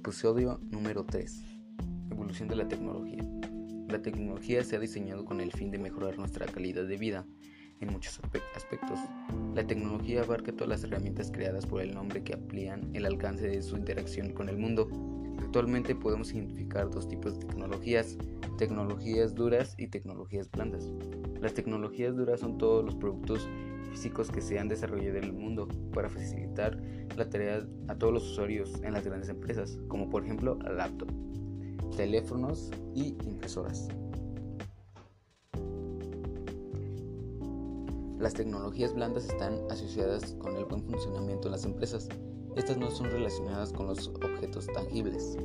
Episodio número 3. Evolución de la tecnología. La tecnología se ha diseñado con el fin de mejorar nuestra calidad de vida en muchos aspectos. La tecnología abarca todas las herramientas creadas por el hombre que amplían el alcance de su interacción con el mundo. Actualmente podemos identificar dos tipos de tecnologías, tecnologías duras y tecnologías blandas. Las tecnologías duras son todos los productos físicos que se han desarrollado en el mundo para facilitar la tarea a todos los usuarios en las grandes empresas, como por ejemplo laptop, teléfonos y impresoras. Las tecnologías blandas están asociadas con el buen funcionamiento de las empresas. Estas no son relacionadas con los objetos tangibles.